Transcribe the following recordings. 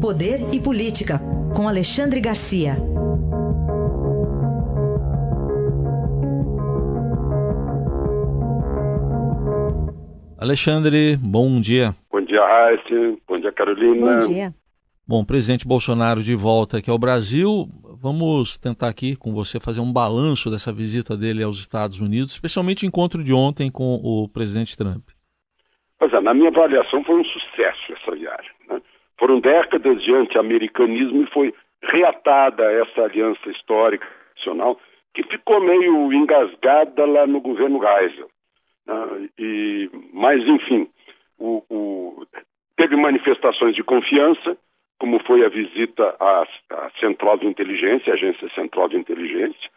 Poder e Política, com Alexandre Garcia. Alexandre, bom dia. Bom dia, Raíssa. Bom dia, Carolina. Bom dia. Bom, presidente Bolsonaro de volta aqui ao Brasil. Vamos tentar aqui com você fazer um balanço dessa visita dele aos Estados Unidos, especialmente o encontro de ontem com o presidente Trump. Pois é, na minha avaliação foi um sucesso essa viagem. Foram décadas de anti-americanismo e foi reatada essa aliança histórica nacional que ficou meio engasgada lá no governo Geisel. Né? E, mas, enfim, o, o, teve manifestações de confiança, como foi a visita à, à Central de Inteligência, Agência Central de Inteligência.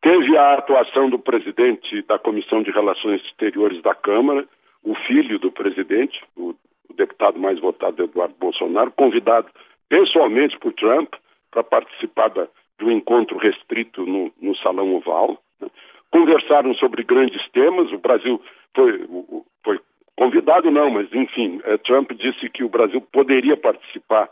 Teve a atuação do presidente da Comissão de Relações Exteriores da Câmara, o filho do presidente, o deputado mais votado, Eduardo Bolsonaro, convidado pessoalmente por Trump para participar da, do encontro restrito no, no Salão Oval. Né? Conversaram sobre grandes temas. O Brasil foi, foi convidado, não, mas enfim, eh, Trump disse que o Brasil poderia participar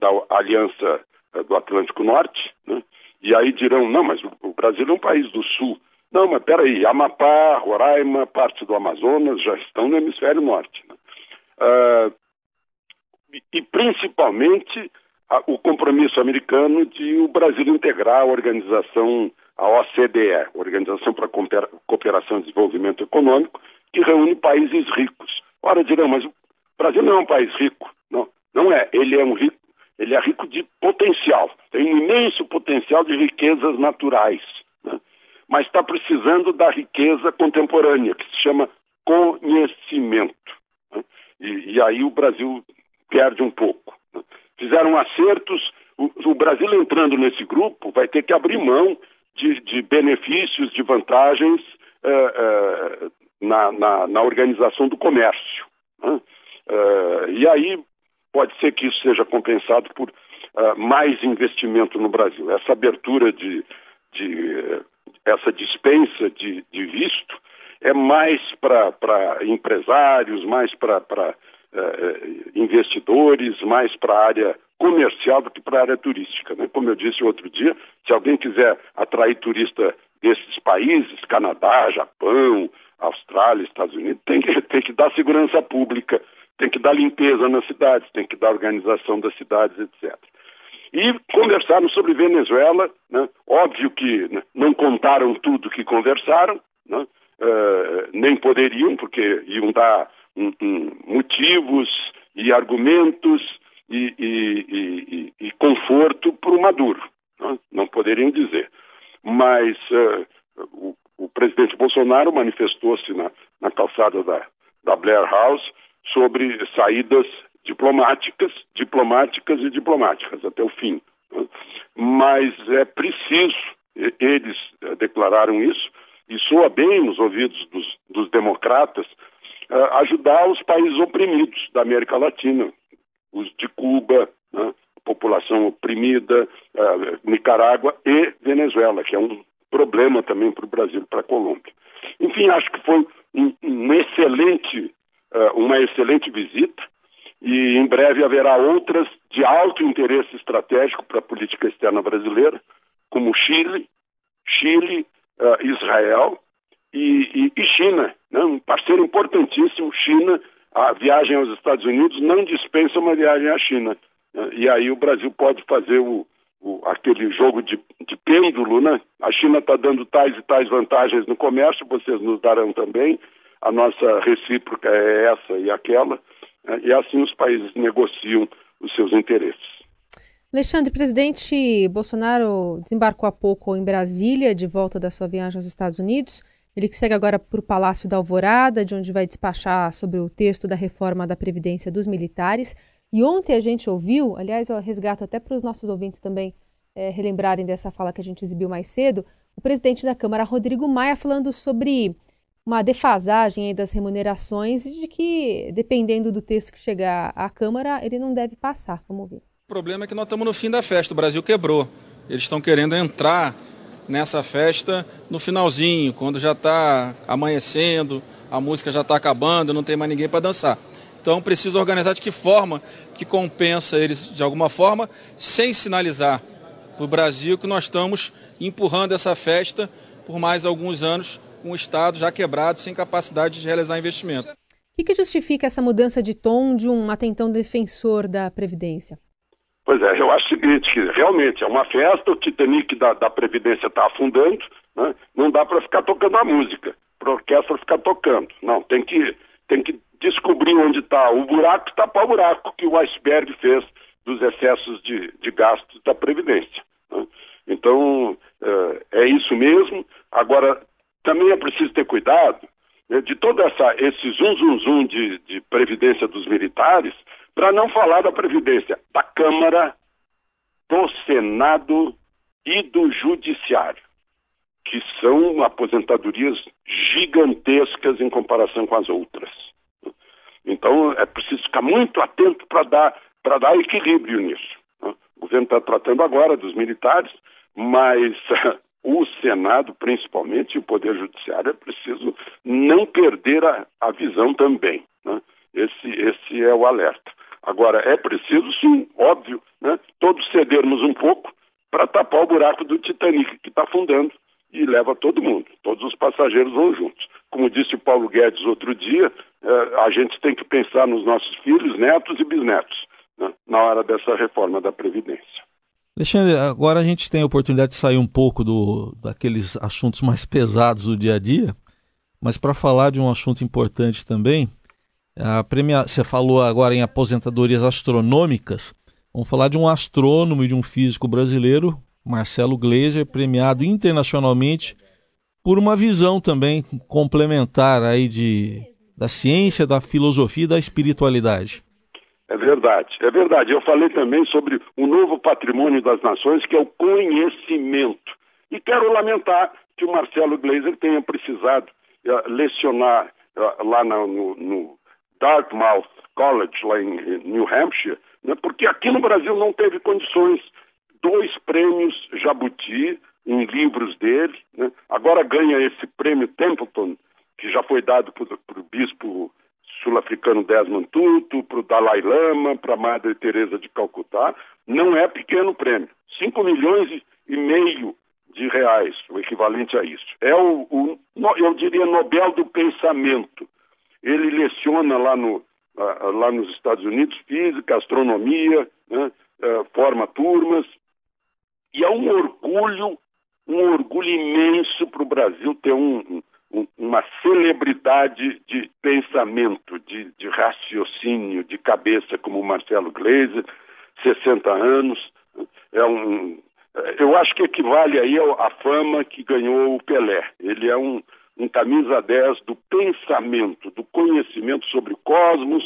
da Aliança eh, do Atlântico Norte, né? e aí dirão, não, mas o Brasil é um país do Sul. Não, mas peraí, Amapá, Roraima, parte do Amazonas já estão no hemisfério norte. Uh, e, principalmente o compromisso americano de o Brasil integrar a organização, a OCDE, Organização para a Cooperação e Desenvolvimento Econômico, que reúne países ricos. Ora, dirão, mas o Brasil não é um país rico. Não, não é. Ele é um rico ele é rico de potencial, tem um imenso potencial de riquezas naturais, né? mas está precisando da riqueza contemporânea, que se chama conhecimento. Né? E, e, aí o Brasil perde um pouco. Né? Fizeram acertos, o, o, Brasil entrando nesse grupo vai ter que abrir mão de, de benefícios, de vantagens uh, uh, na, na, na, organização do comércio. Uh, e aí pode ser que isso seja compensado por uh, mais investimento no Brasil. Essa abertura de, de essa dispensa de, de, visto é mais para empresários, mais para uh, investidores, mais para a área comercial do que para a área turística. Né? Como eu disse outro dia, se alguém quiser atrair turista desses países, Canadá, Japão, Austrália, Estados Unidos, tem que, tem que dar segurança pública tem que dar limpeza nas cidades, tem que dar organização das cidades, etc. E conversaram sobre Venezuela, né? óbvio que né, não contaram tudo que conversaram, né? Uh, nem poderiam, porque iam dar um, um, motivos e argumentos e, e, e, e conforto para o Maduro, né? não poderiam dizer. Mas uh, o, o, presidente Bolsonaro manifestou-se na, na calçada da, da Blair House sobre saídas diplomáticas, diplomáticas e diplomáticas até o fim. Né? Mas é preciso, eles eh, declararam isso, e soa bem nos ouvidos dos, dos democratas, eh, ajudar os países oprimidos da América Latina, os de Cuba, né? população oprimida, uh, Nicarágua e Venezuela, que é um problema também para o Brasil e para a Colômbia. Enfim, acho que foi um, um excelente uh, uma excelente visita e em breve haverá outras de alto interesse estratégico para a política externa brasileira, como Chile, Chile, uh, Israel e, e, e China, né? um parceiro importantíssimo. China, a viagem aos Estados Unidos não dispensa uma viagem à China. Né? E aí o Brasil pode fazer o, o, aquele jogo de, de pêndulo, né? A China está dando tais e tais vantagens no comércio, vocês nos darão também a nossa recíproca é essa e aquela, né? e assim os países negociam os seus interesses. Alexandre, presidente Bolsonaro desembarcou há pouco em Brasília, de volta da sua viagem aos Estados Unidos. Ele que segue agora para o Palácio da Alvorada, de onde vai despachar sobre o texto da reforma da Previdência dos militares. E ontem a gente ouviu, aliás, eu resgato até para os nossos ouvintes também é, relembrarem dessa fala que a gente exibiu mais cedo, o presidente da Câmara, Rodrigo Maia, falando sobre uma defasagem das remunerações e de que, dependendo do texto que chegar à Câmara, ele não deve passar. Vamos ver. O problema é que nós estamos no fim da festa, o Brasil quebrou. Eles estão querendo entrar nessa festa no finalzinho, quando já está amanhecendo, a música já está acabando, não tem mais ninguém para dançar. Então precisa organizar de que forma que compensa eles de alguma forma, sem sinalizar para o Brasil que nós estamos empurrando essa festa por mais alguns anos com o Estado já quebrado, sem capacidade de realizar investimento. O que, que justifica essa mudança de tom de um até então defensor da Previdência? Pois é, eu acho o seguinte, que realmente é uma festa, o Titanic da, da Previdência está afundando, né? não dá para ficar tocando a música, para a orquestra ficar tocando. Não, tem que, tem que descobrir onde está o buraco tapar o buraco que o iceberg fez dos excessos de, de gastos da Previdência. Né? Então, é, é isso mesmo. Agora, também é preciso ter cuidado né, de todo essa, esse zum, zum, zum de, de Previdência dos militares, para não falar da Previdência da Câmara, do Senado e do Judiciário, que são aposentadorias gigantescas em comparação com as outras. Então é preciso ficar muito atento para dar, dar equilíbrio nisso. O governo está tratando agora dos militares, mas o Senado, principalmente, e o Poder Judiciário, é preciso não perder a, a visão também. Né? Esse, esse é o alerta. Agora, é preciso, sim, óbvio, né, todos cedermos um pouco para tapar o buraco do Titanic, que está afundando e leva todo mundo. Todos os passageiros vão juntos. Como disse o Paulo Guedes outro dia, eh, a gente tem que pensar nos nossos filhos, netos e bisnetos né, na hora dessa reforma da Previdência. Alexandre, agora a gente tem a oportunidade de sair um pouco do, daqueles assuntos mais pesados do dia a dia, mas para falar de um assunto importante também, a premia... você falou agora em aposentadorias astronômicas, vamos falar de um astrônomo e de um físico brasileiro, Marcelo Gleiser, premiado internacionalmente por uma visão também complementar aí de, da ciência, da filosofia e da espiritualidade. É verdade, é verdade. Eu falei também sobre o novo patrimônio das nações, que é o conhecimento. E quero lamentar que o Marcelo Gleiser tenha precisado uh, lecionar uh, lá no, no, no, Dartmouth College, lá em, em New Hampshire, né, porque aqui no Brasil não teve condições. Dois prêmios Jabuti em livros dele, né, agora ganha esse prêmio Templeton, que já foi dado para o bispo sul-africano Desmond Tutu, para o Dalai Lama, para a Madre Teresa de Calcutá, não é pequeno prêmio. 5 milhões e meio de reais, o equivalente a isso. É o, o eu diria, Nobel do Pensamento. Ele leciona lá, no, lá nos Estados Unidos física, astronomia, né, é, forma turmas, e é um orgulho, um orgulho imenso para o Brasil ter um, uma celebridade de pensamento, de, de, raciocínio, de cabeça, como o Marcelo Gleiser, 60 anos. É um, eu acho que equivale aí à fama que ganhou o Pelé. Ele é um, um camisa 10 do pensamento, do conhecimento sobre o cosmos,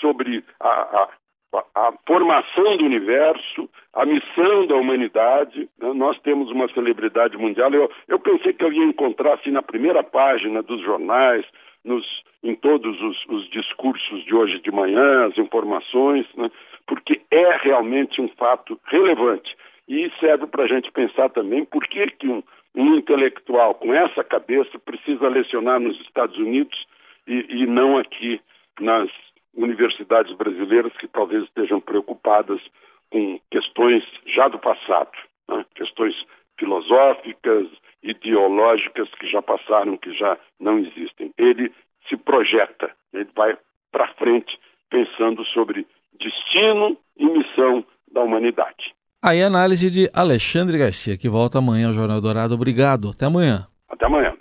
sobre a, a, a formação do universo, a missão da humanidade. Né? Nós temos uma celebridade mundial. Eu, eu pensei que eu ia encontrar assim na primeira página dos jornais, nos, em todos os, os discursos de hoje de manhã, as informações, né? porque é realmente um fato relevante. E serve para a gente pensar também por que, que um, um, intelectual com essa cabeça precisa lecionar nos Estados Unidos e, e não aqui nas universidades brasileiras que talvez estejam preocupadas com questões já do passado, né? questões filosóficas, ideológicas que já passaram, que já não existem. Ele se projeta, ele vai para frente pensando sobre destino e missão da humanidade. Aí a análise de Alexandre Garcia, que volta amanhã ao Jornal Dourado. Obrigado. Até amanhã. Até amanhã.